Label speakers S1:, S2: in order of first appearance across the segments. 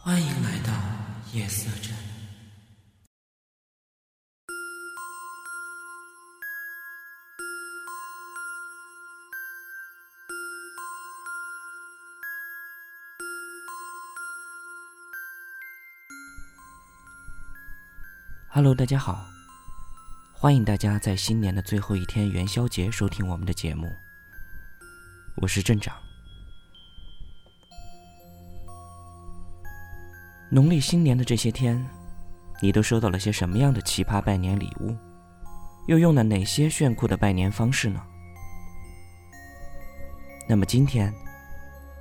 S1: 欢迎来到夜色镇。Hello，大家好，欢迎大家在新年的最后一天元宵节收听我们的节目，我是镇长。农历新年的这些天，你都收到了些什么样的奇葩拜年礼物？又用了哪些炫酷的拜年方式呢？那么今天，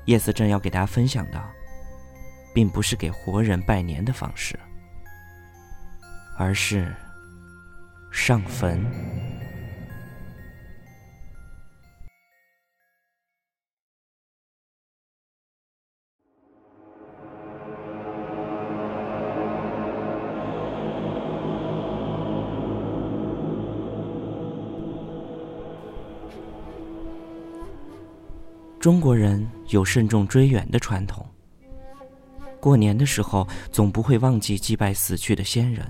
S1: 叶思正要给大家分享的，并不是给活人拜年的方式，而是上坟。中国人有慎重追远的传统，过年的时候总不会忘记祭拜死去的先人，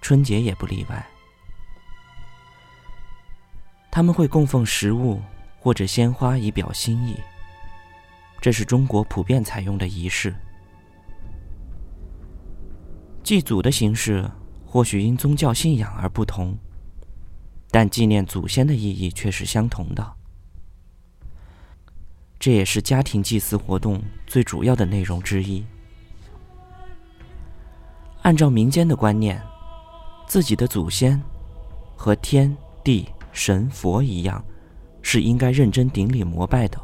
S1: 春节也不例外。他们会供奉食物或者鲜花以表心意，这是中国普遍采用的仪式。祭祖的形式或许因宗教信仰而不同，但纪念祖先的意义却是相同的。这也是家庭祭祀活动最主要的内容之一。按照民间的观念，自己的祖先和天地神佛一样，是应该认真顶礼膜拜的。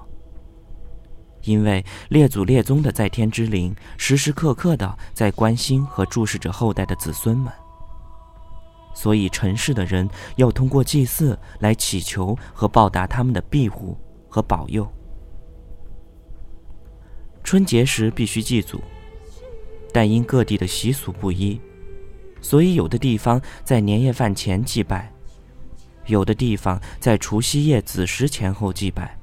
S1: 因为列祖列宗的在天之灵，时时刻刻的在关心和注视着后代的子孙们，所以尘世的人要通过祭祀来祈求和报答他们的庇护和保佑。春节时必须祭祖，但因各地的习俗不一，所以有的地方在年夜饭前祭拜，有的地方在除夕夜子时前后祭拜，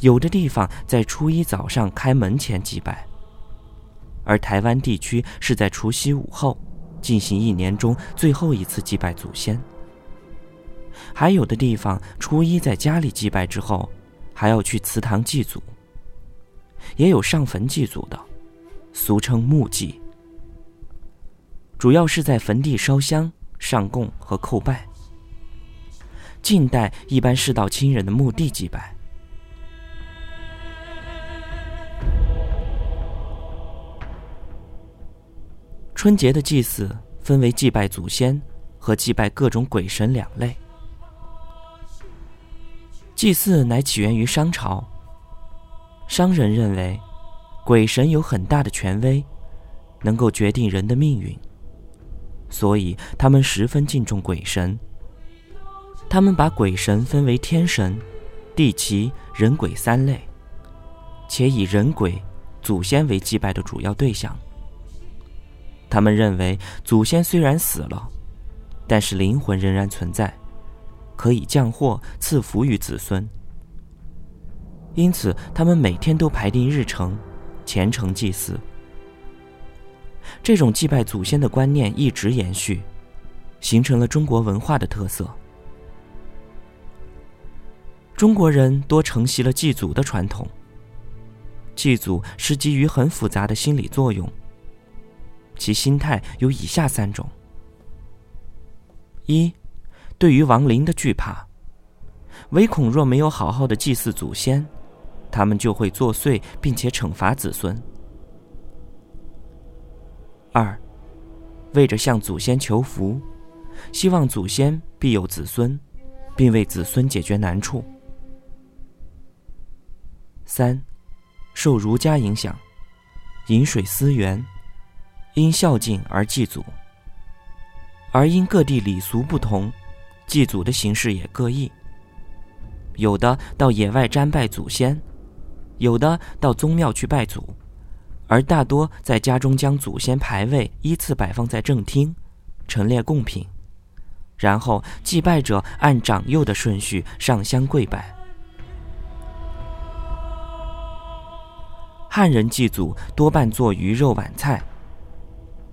S1: 有的地方在初一早上开门前祭拜，而台湾地区是在除夕午后进行一年中最后一次祭拜祖先，还有的地方初一在家里祭拜之后，还要去祠堂祭祖。也有上坟祭祖的，俗称墓祭，主要是在坟地烧香、上供和叩拜。近代一般是到亲人的墓地祭拜。春节的祭祀分为祭拜祖先和祭拜各种鬼神两类。祭祀乃起源于商朝。商人认为，鬼神有很大的权威，能够决定人的命运，所以他们十分敬重鬼神。他们把鬼神分为天神、地奇、人鬼三类，且以人鬼、祖先为祭拜的主要对象。他们认为，祖先虽然死了，但是灵魂仍然存在，可以降祸赐福于子孙。因此，他们每天都排定日程，虔诚祭祀。这种祭拜祖先的观念一直延续，形成了中国文化的特色。中国人多承袭了祭祖的传统。祭祖是基于很复杂的心理作用，其心态有以下三种：一，对于亡灵的惧怕，唯恐若没有好好的祭祀祖先。他们就会作祟，并且惩罚子孙。二，为着向祖先求福，希望祖先庇佑子孙，并为子孙解决难处。三，受儒家影响，饮水思源，因孝敬而祭祖。而因各地礼俗不同，祭祖的形式也各异。有的到野外瞻拜祖先。有的到宗庙去拜祖，而大多在家中将祖先牌位依次摆放在正厅，陈列贡品，然后祭拜者按长幼的顺序上香跪拜。汉人祭祖多半做鱼肉碗菜，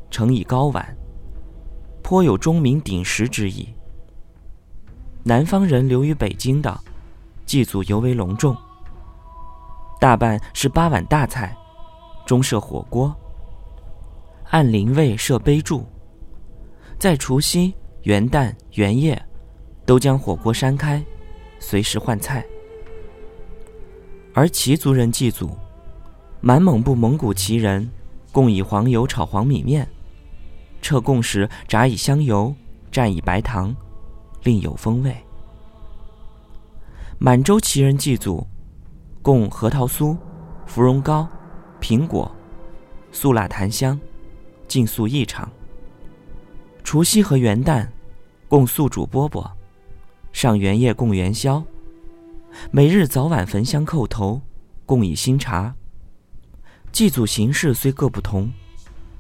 S1: 盛以高碗，颇有钟鸣鼎食之意。南方人留于北京的祭祖尤为隆重，大半是八碗大菜，中设火锅，按灵位设杯柱，在除夕、元旦、元夜，都将火锅扇开，随时换菜。而齐族人祭祖，满蒙部蒙古旗人共以黄油炒黄米面，撤供时炸以香油，蘸以白糖。另有风味。满洲旗人祭祖，供核桃酥、芙蓉糕、苹果、素辣檀香，尽素异常。除夕和元旦，供素煮饽饽，上元夜供元宵，每日早晚焚香叩头，供以新茶。祭祖形式虽各不同，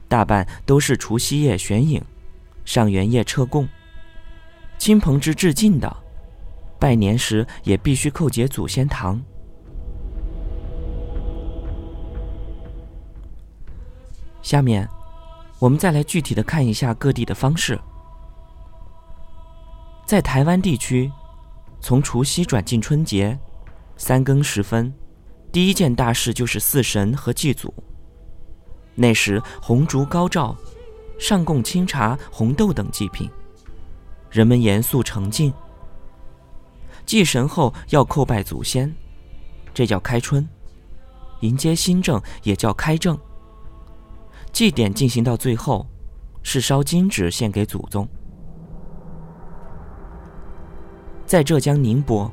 S1: 大半都是除夕夜悬影，上元夜撤供。亲朋之至近的，拜年时也必须叩结祖先堂。下面，我们再来具体的看一下各地的方式。在台湾地区，从除夕转进春节，三更时分，第一件大事就是祀神和祭祖。那时红烛高照，上供清茶、红豆等祭品。人们严肃诚敬，祭神后要叩拜祖先，这叫开春；迎接新政也叫开政。祭典进行到最后，是烧金纸献给祖宗。在浙江宁波，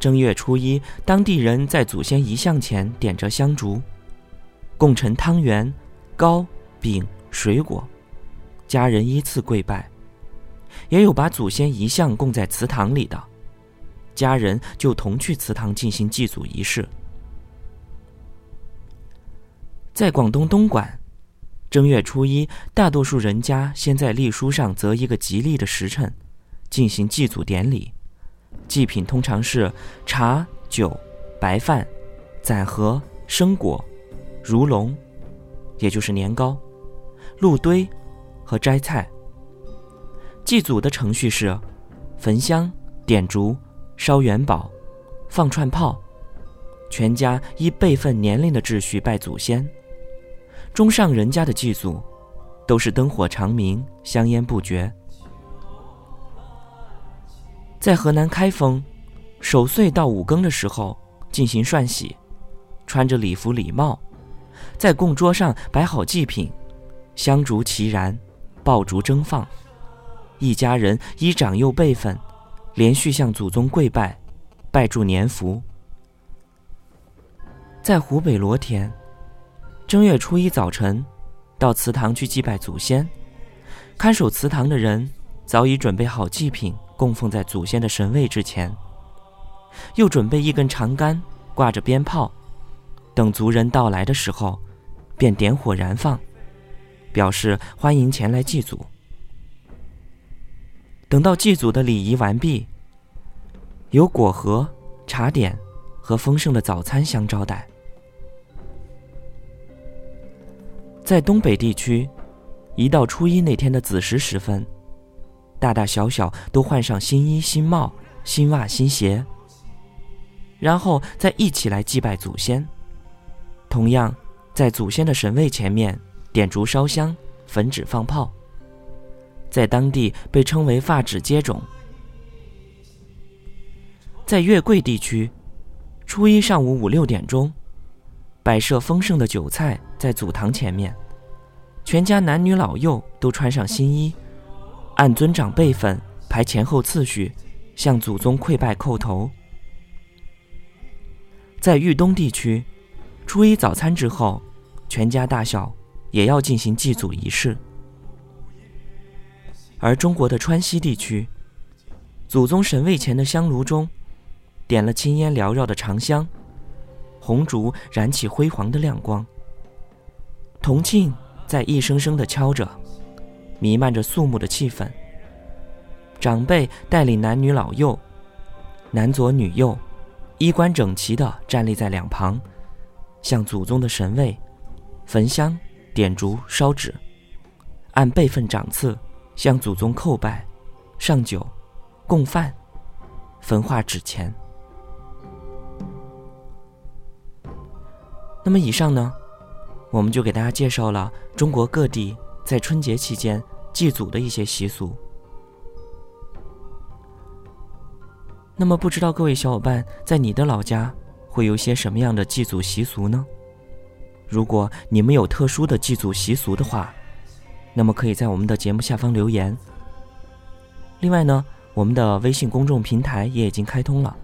S1: 正月初一，当地人在祖先遗像前点着香烛，供陈汤圆、糕饼、水果，家人依次跪拜。也有把祖先遗像供在祠堂里的，家人就同去祠堂进行祭祖仪式。在广东东莞，正月初一，大多数人家先在历书上择一个吉利的时辰，进行祭祖典礼。祭品通常是茶、酒、白饭、攒盒、生果、如龙，也就是年糕、路堆和摘菜。祭祖的程序是：焚香、点烛、烧元宝、放串炮，全家依辈分、年龄的秩序拜祖先。中上人家的祭祖，都是灯火长明、香烟不绝。在河南开封，守岁到五更的时候进行涮洗，穿着礼服礼帽，在供桌上摆好祭品，香烛齐燃，爆竹争放。一家人依长幼辈分，连续向祖宗跪拜，拜祝年福。在湖北罗田，正月初一早晨，到祠堂去祭拜祖先。看守祠堂的人早已准备好祭品，供奉在祖先的神位之前，又准备一根长杆，挂着鞭炮，等族人到来的时候，便点火燃放，表示欢迎前来祭祖。等到祭祖的礼仪完毕，有果盒、茶点和丰盛的早餐相招待。在东北地区，一到初一那天的子时时分，大大小小都换上新衣、新帽、新袜、新鞋，然后再一起来祭拜祖先。同样，在祖先的神位前面点烛烧香、焚纸放炮。在当地被称为“发纸接种”。在月桂地区，初一上午五六点钟，摆设丰盛的酒菜在祖堂前面，全家男女老幼都穿上新衣，按尊长辈分排前后次序，向祖宗跪拜叩头。在豫东地区，初一早餐之后，全家大小也要进行祭祖仪式。而中国的川西地区，祖宗神位前的香炉中，点了青烟缭绕的长香，红烛燃起辉煌的亮光。铜磬在一声声的敲着，弥漫着肃穆的气氛。长辈带领男女老幼，男左女右，衣冠整齐地站立在两旁，向祖宗的神位焚香、点烛、烧纸，按辈分长次向祖宗叩拜、上酒、供饭、焚化纸钱。那么以上呢，我们就给大家介绍了中国各地在春节期间祭祖的一些习俗。那么不知道各位小伙伴在你的老家会有些什么样的祭祖习俗呢？如果你们有特殊的祭祖习俗的话，那么可以在我们的节目下方留言。另外呢，我们的微信公众平台也已经开通了，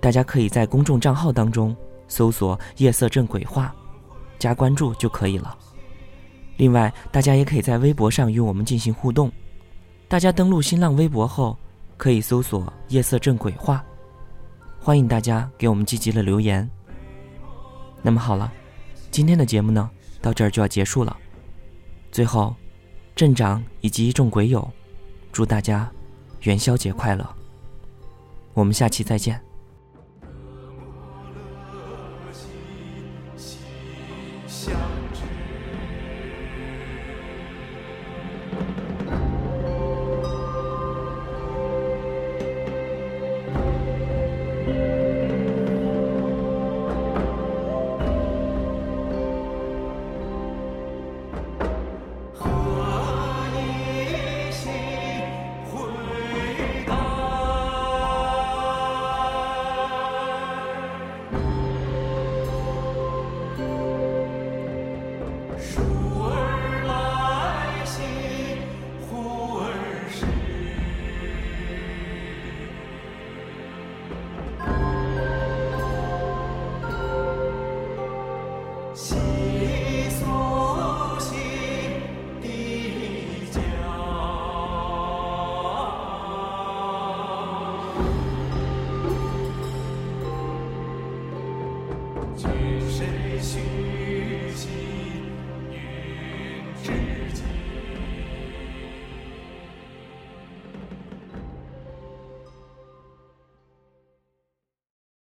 S1: 大家可以在公众账号当中。搜索“夜色镇鬼话”，加关注就可以了。另外，大家也可以在微博上与我们进行互动。大家登录新浪微博后，可以搜索“夜色镇鬼话”，欢迎大家给我们积极的留言。那么好了，今天的节目呢，到这儿就要结束了。最后，镇长以及一众鬼友，祝大家元宵节快乐！我们下期再见。